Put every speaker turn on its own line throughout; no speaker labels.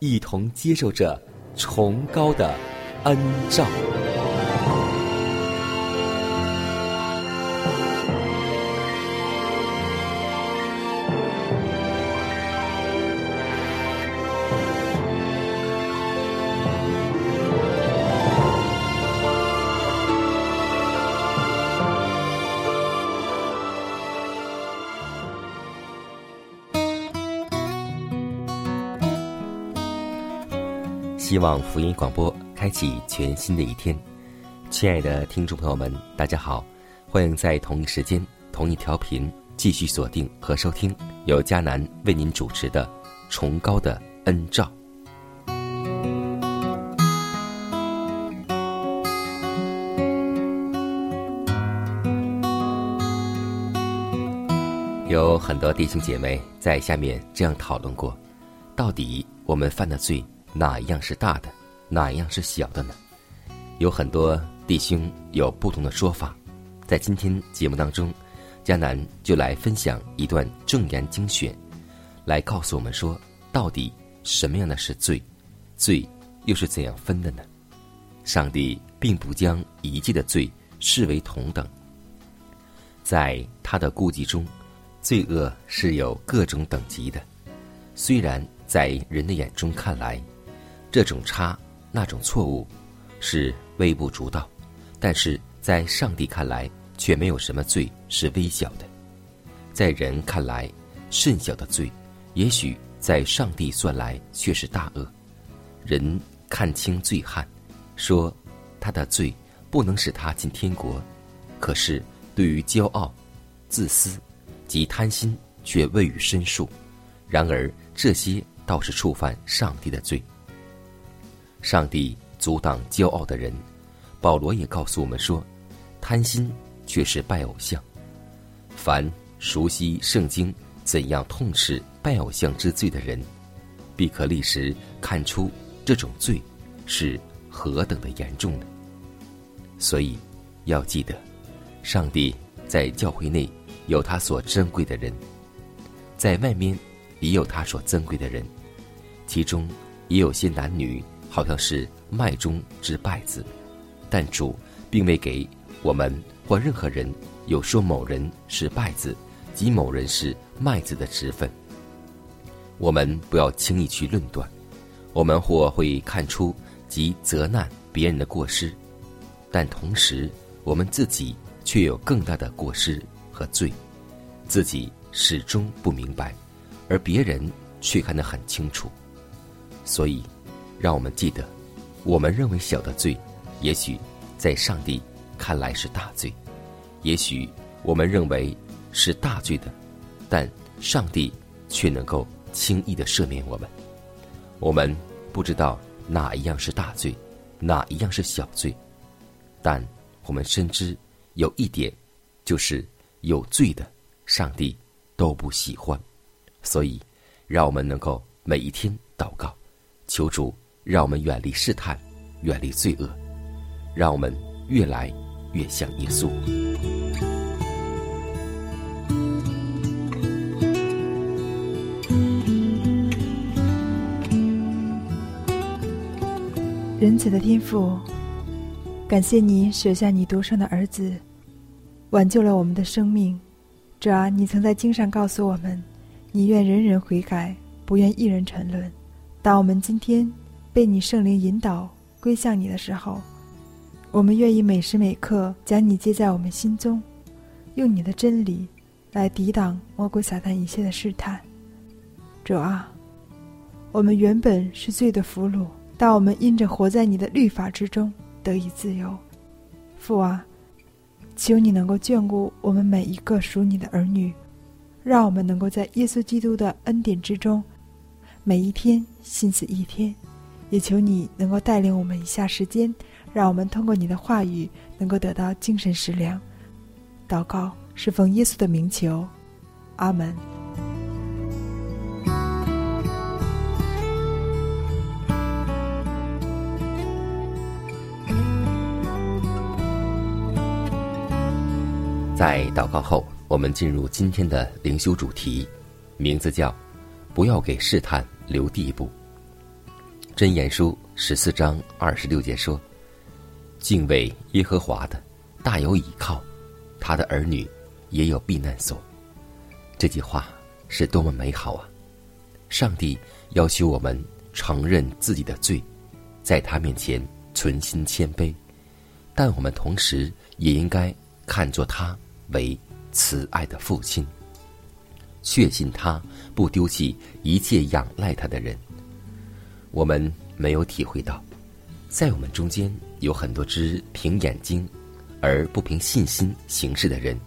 一同接受着崇高的恩照。福音广播开启全新的一天，亲爱的听众朋友们，大家好，欢迎在同一时间、同一调频继续锁定和收听由迦南为您主持的《崇高的恩照》。有很多弟兄姐妹在下面这样讨论过：到底我们犯的罪？哪一样是大的，哪一样是小的呢？有很多弟兄有不同的说法。在今天节目当中，迦南就来分享一段正言精选，来告诉我们说，到底什么样的是罪，罪又是怎样分的呢？上帝并不将一切的罪视为同等，在他的顾忌中，罪恶是有各种等级的。虽然在人的眼中看来，这种差，那种错误，是微不足道，但是在上帝看来，却没有什么罪是微小的。在人看来，甚小的罪，也许在上帝算来却是大恶。人看清醉汉，说他的罪不能使他进天国，可是对于骄傲、自私及贪心，却未予申诉。然而这些倒是触犯上帝的罪。上帝阻挡骄傲的人，保罗也告诉我们说，贪心却是拜偶像。凡熟悉圣经怎样痛斥拜偶像之罪的人，必可立时看出这种罪是何等的严重呢？所以要记得，上帝在教会内有他所珍贵的人，在外面也有他所珍贵的人，其中也有些男女。好像是麦中之败子，但主并未给我们或任何人有说某人是败子，及某人是麦子的职分。我们不要轻易去论断，我们或会看出及责难别人的过失，但同时我们自己却有更大的过失和罪，自己始终不明白，而别人却看得很清楚，所以。让我们记得，我们认为小的罪，也许在上帝看来是大罪；也许我们认为是大罪的，但上帝却能够轻易的赦免我们。我们不知道哪一样是大罪，哪一样是小罪，但我们深知有一点，就是有罪的，上帝都不喜欢。所以，让我们能够每一天祷告，求主。让我们远离试探，远离罪恶，让我们越来越像耶稣。
仁慈的天父，感谢你舍下你独生的儿子，挽救了我们的生命。主啊，你曾在经上告诉我们，你愿人人悔改，不愿一人沉沦。当我们今天被你圣灵引导归向你的时候，我们愿意每时每刻将你接在我们心中，用你的真理来抵挡魔鬼撒旦一切的试探。主啊，我们原本是罪的俘虏，但我们因着活在你的律法之中得以自由。父啊，求你能够眷顾我们每一个属你的儿女，让我们能够在耶稣基督的恩典之中，每一天心思一天。也求你能够带领我们一下时间。让我们通过你的话语，能够得到精神食粮。祷告是奉耶稣的名求，阿门。
在祷告后，我们进入今天的灵修主题，名字叫“不要给试探留地步”。箴言书十四章二十六节说。敬畏耶和华的，大有倚靠，他的儿女也有避难所。这句话是多么美好啊！上帝要求我们承认自己的罪，在他面前存心谦卑，但我们同时也应该看作他为慈爱的父亲，确信他不丢弃一切仰赖他的人。我们没有体会到，在我们中间。有很多只凭眼睛而不凭信心行事的人，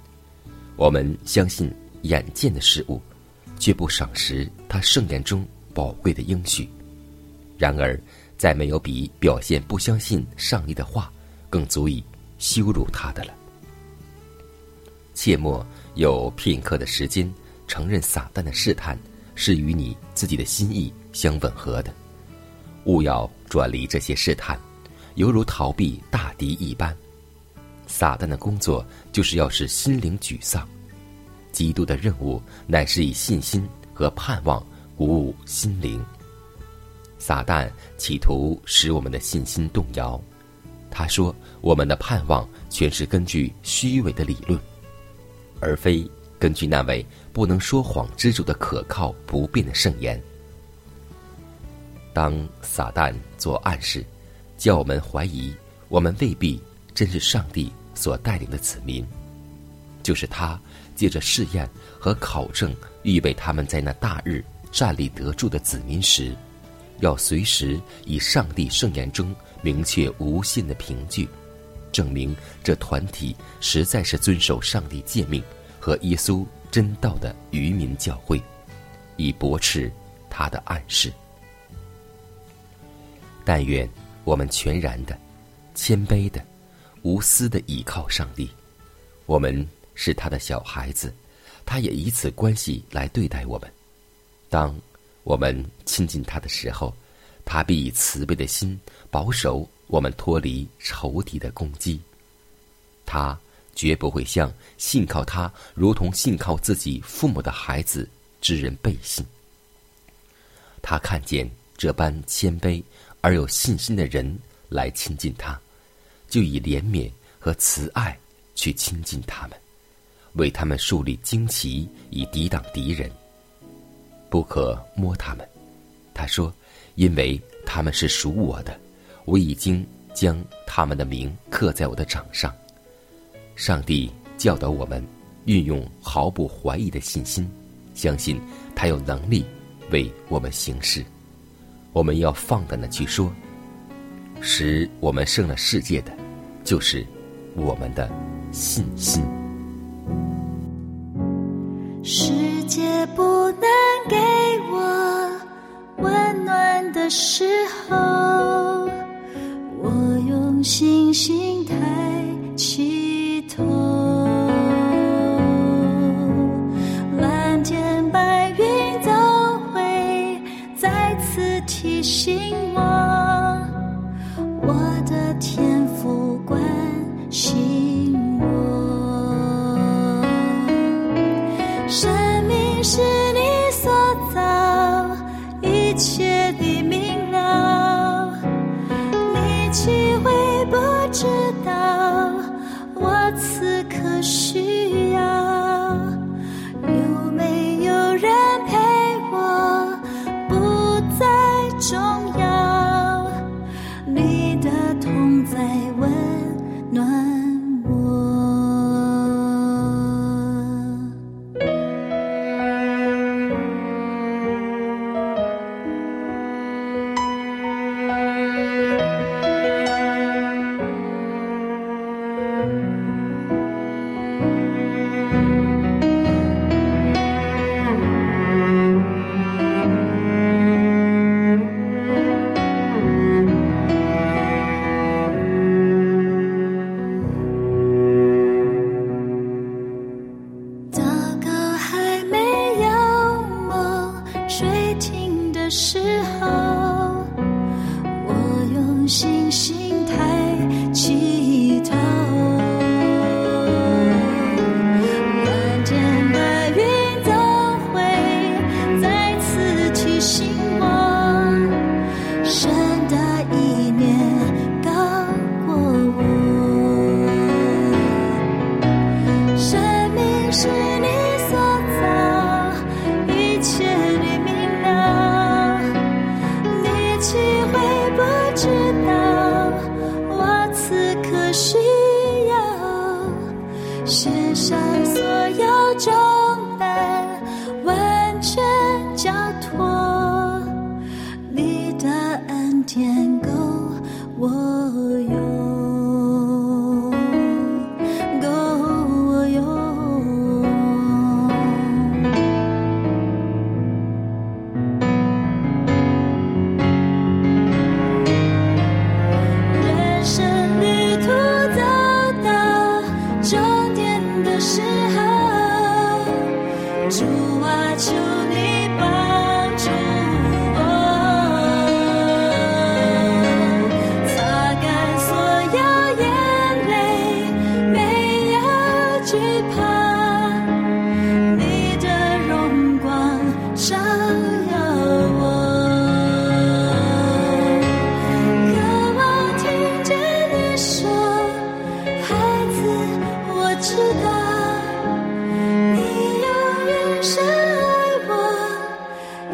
我们相信眼见的事物，却不赏识他圣言中宝贵的应许。然而，再没有比表现不相信上帝的话更足以羞辱他的了。切莫有片刻的时间承认撒旦的试探是与你自己的心意相吻合的，勿要转离这些试探。犹如逃避大敌一般，撒旦的工作就是要使心灵沮丧。基督的任务乃是以信心和盼望鼓舞心灵。撒旦企图使我们的信心动摇。他说：“我们的盼望全是根据虚伪的理论，而非根据那位不能说谎之主的可靠不变的圣言。”当撒旦做暗示。叫我们怀疑，我们未必真是上帝所带领的子民，就是他借着试验和考证，预备他们在那大日站立得住的子民时，要随时以上帝圣言中明确无限的凭据，证明这团体实在是遵守上帝诫命和耶稣真道的愚民教会，以驳斥他的暗示。但愿。我们全然的、谦卑的、无私的依靠上帝。我们是他的小孩子，他也以此关系来对待我们。当我们亲近他的时候，他必以慈悲的心保守我们脱离仇敌的攻击。他绝不会像信靠他如同信靠自己父母的孩子之人背信。他看见这般谦卑。而有信心的人来亲近他，就以怜悯和慈爱去亲近他们，为他们树立旌旗，以抵挡敌人。不可摸他们，他说，因为他们是属我的，我已经将他们的名刻在我的掌上。上帝教导我们运用毫不怀疑的信心，相信他有能力为我们行事。我们要放胆的去说，使我们胜了世界的，就是我们的信心。
世界不能给我温暖的时候，我用星星抬起是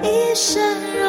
一生荣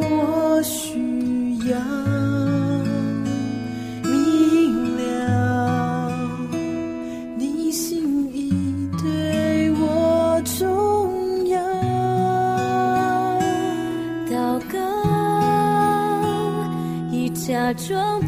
假装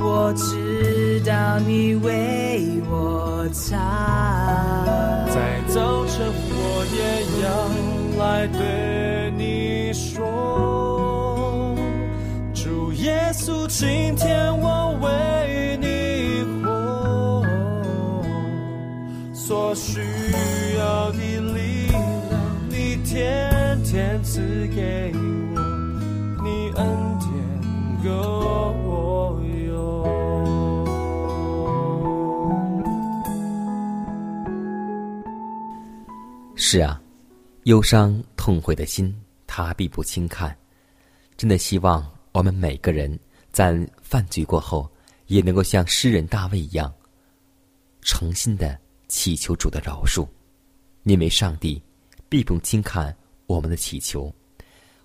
我知道你为我擦。
在早晨，我也要来对你说，主耶稣，今天我为你活，所需
是啊，忧伤痛悔的心，他必不轻看。真的希望我们每个人在犯罪过后，也能够像诗人大卫一样，诚心的祈求主的饶恕，因为上帝必不轻看我们的祈求。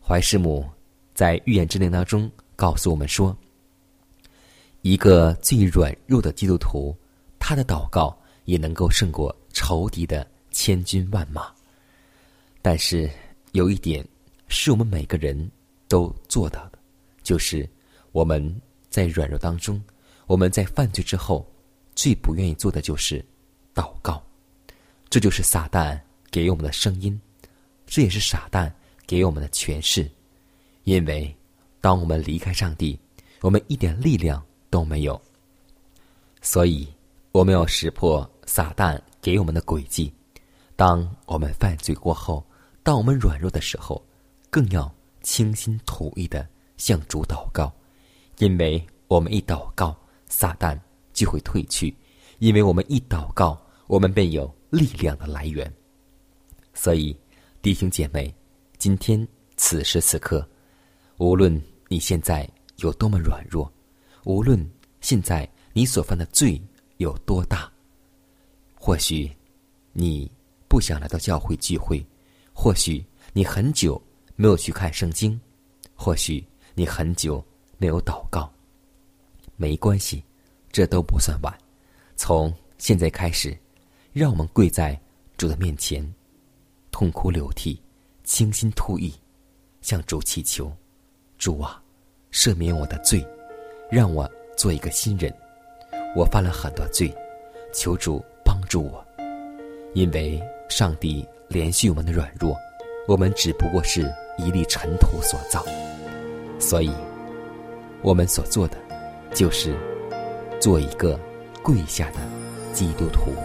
怀师母在预言之灵当中告诉我们说：“一个最软弱的基督徒，他的祷告也能够胜过仇敌的。”千军万马，但是有一点是我们每个人都做到的，就是我们在软弱当中，我们在犯罪之后，最不愿意做的就是祷告。这就是撒旦给我们的声音，这也是撒旦给我们的诠释。因为当我们离开上帝，我们一点力量都没有，所以我们要识破撒旦给我们的诡计。当我们犯罪过后，当我们软弱的时候，更要倾心吐意的向主祷告，因为我们一祷告，撒旦就会退去；因为我们一祷告，我们便有力量的来源。所以，弟兄姐妹，今天此时此刻，无论你现在有多么软弱，无论现在你所犯的罪有多大，或许你。不想来到教会聚会，或许你很久没有去看圣经，或许你很久没有祷告。没关系，这都不算晚。从现在开始，让我们跪在主的面前，痛哭流涕，倾心吐意，向主祈求：主啊，赦免我的罪，让我做一个新人。我犯了很多罪，求主帮助我，因为。上帝怜恤我们的软弱，我们只不过是一粒尘土所造，所以，我们所做的，就是做一个跪下的基督徒。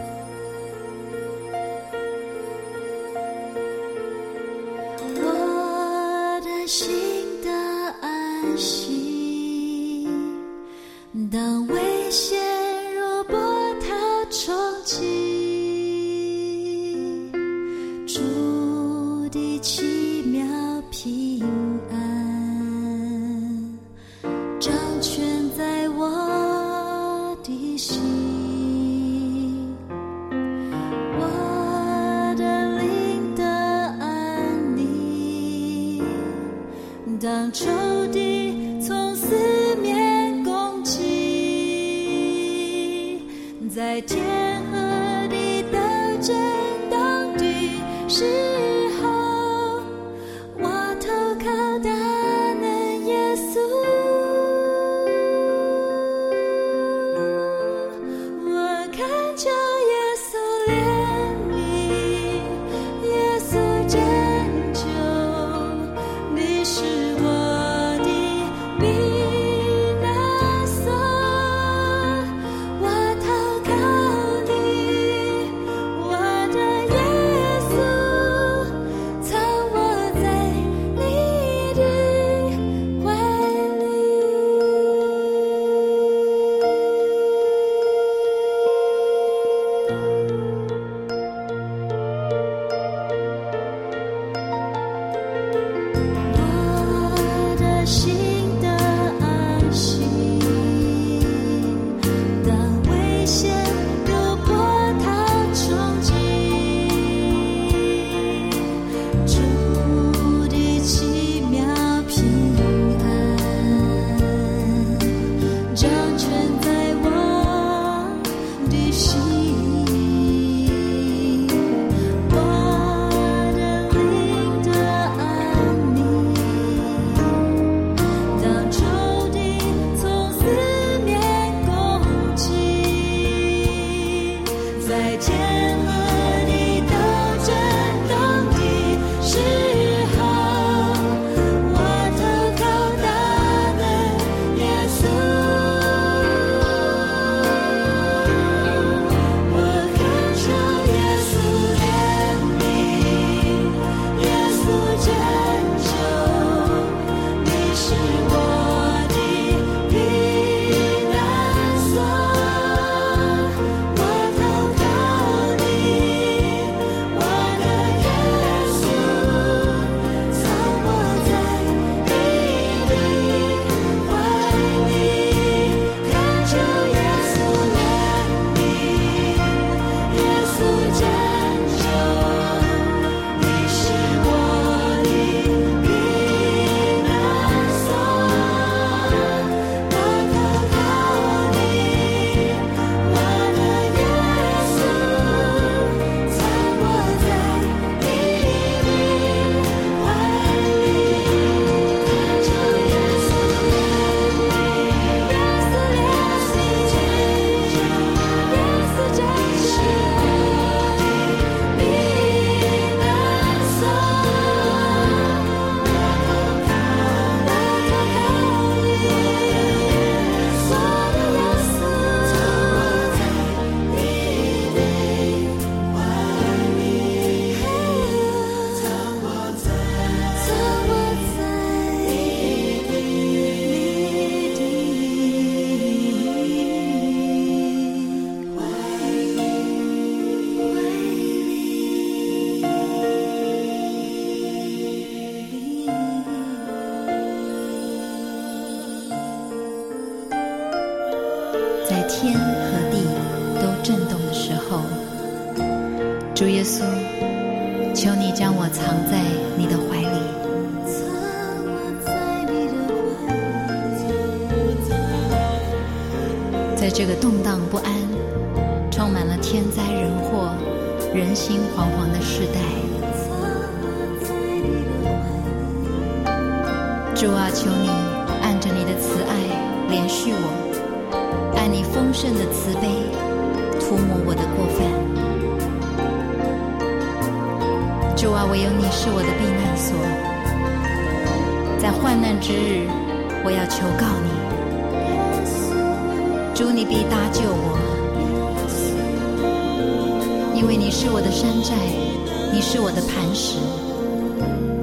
在这个动荡不安、充满了天灾人祸、人心惶惶的时代，主啊，求你按着你的慈爱连续我，按你丰盛的慈悲涂抹我的过犯。主啊，唯有你是我的避难所，在患难之日，我要求告你。主，你必搭救我，因为你是我的山寨，你是我的磐石，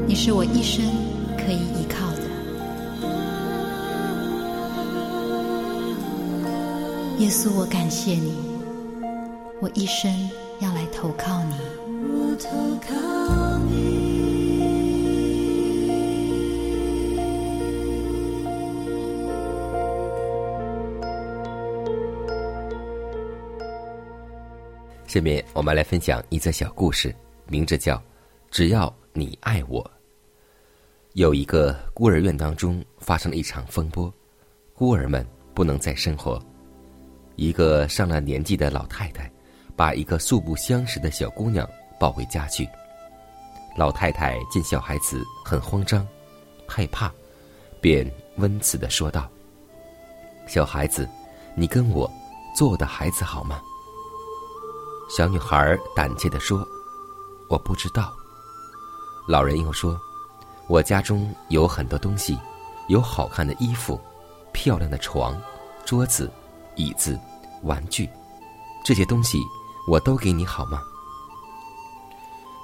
你是我一生可以依靠的。耶稣，我感谢你，我一生要来投靠你。
下面我们来分享一则小故事，名字叫《只要你爱我》。有一个孤儿院当中发生了一场风波，孤儿们不能再生活。一个上了年纪的老太太，把一个素不相识的小姑娘抱回家去。老太太见小孩子很慌张、害怕，便温慈的说道：“小孩子，你跟我做我的孩子好吗？”小女孩胆怯的说：“我不知道。”老人又说：“我家中有很多东西，有好看的衣服、漂亮的床、桌子、椅子、玩具，这些东西我都给你好吗？”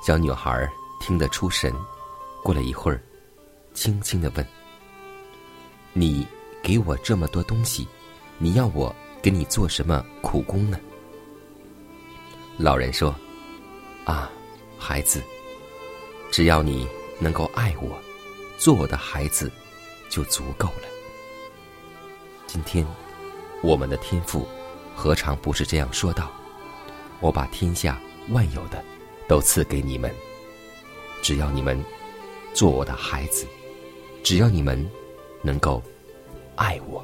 小女孩听得出神，过了一会儿，轻轻的问：“你给我这么多东西，你要我给你做什么苦工呢？”老人说：“啊，孩子，只要你能够爱我，做我的孩子，就足够了。今天，我们的天父何尝不是这样说道？我把天下万有的都赐给你们，只要你们做我的孩子，只要你们能够爱我。”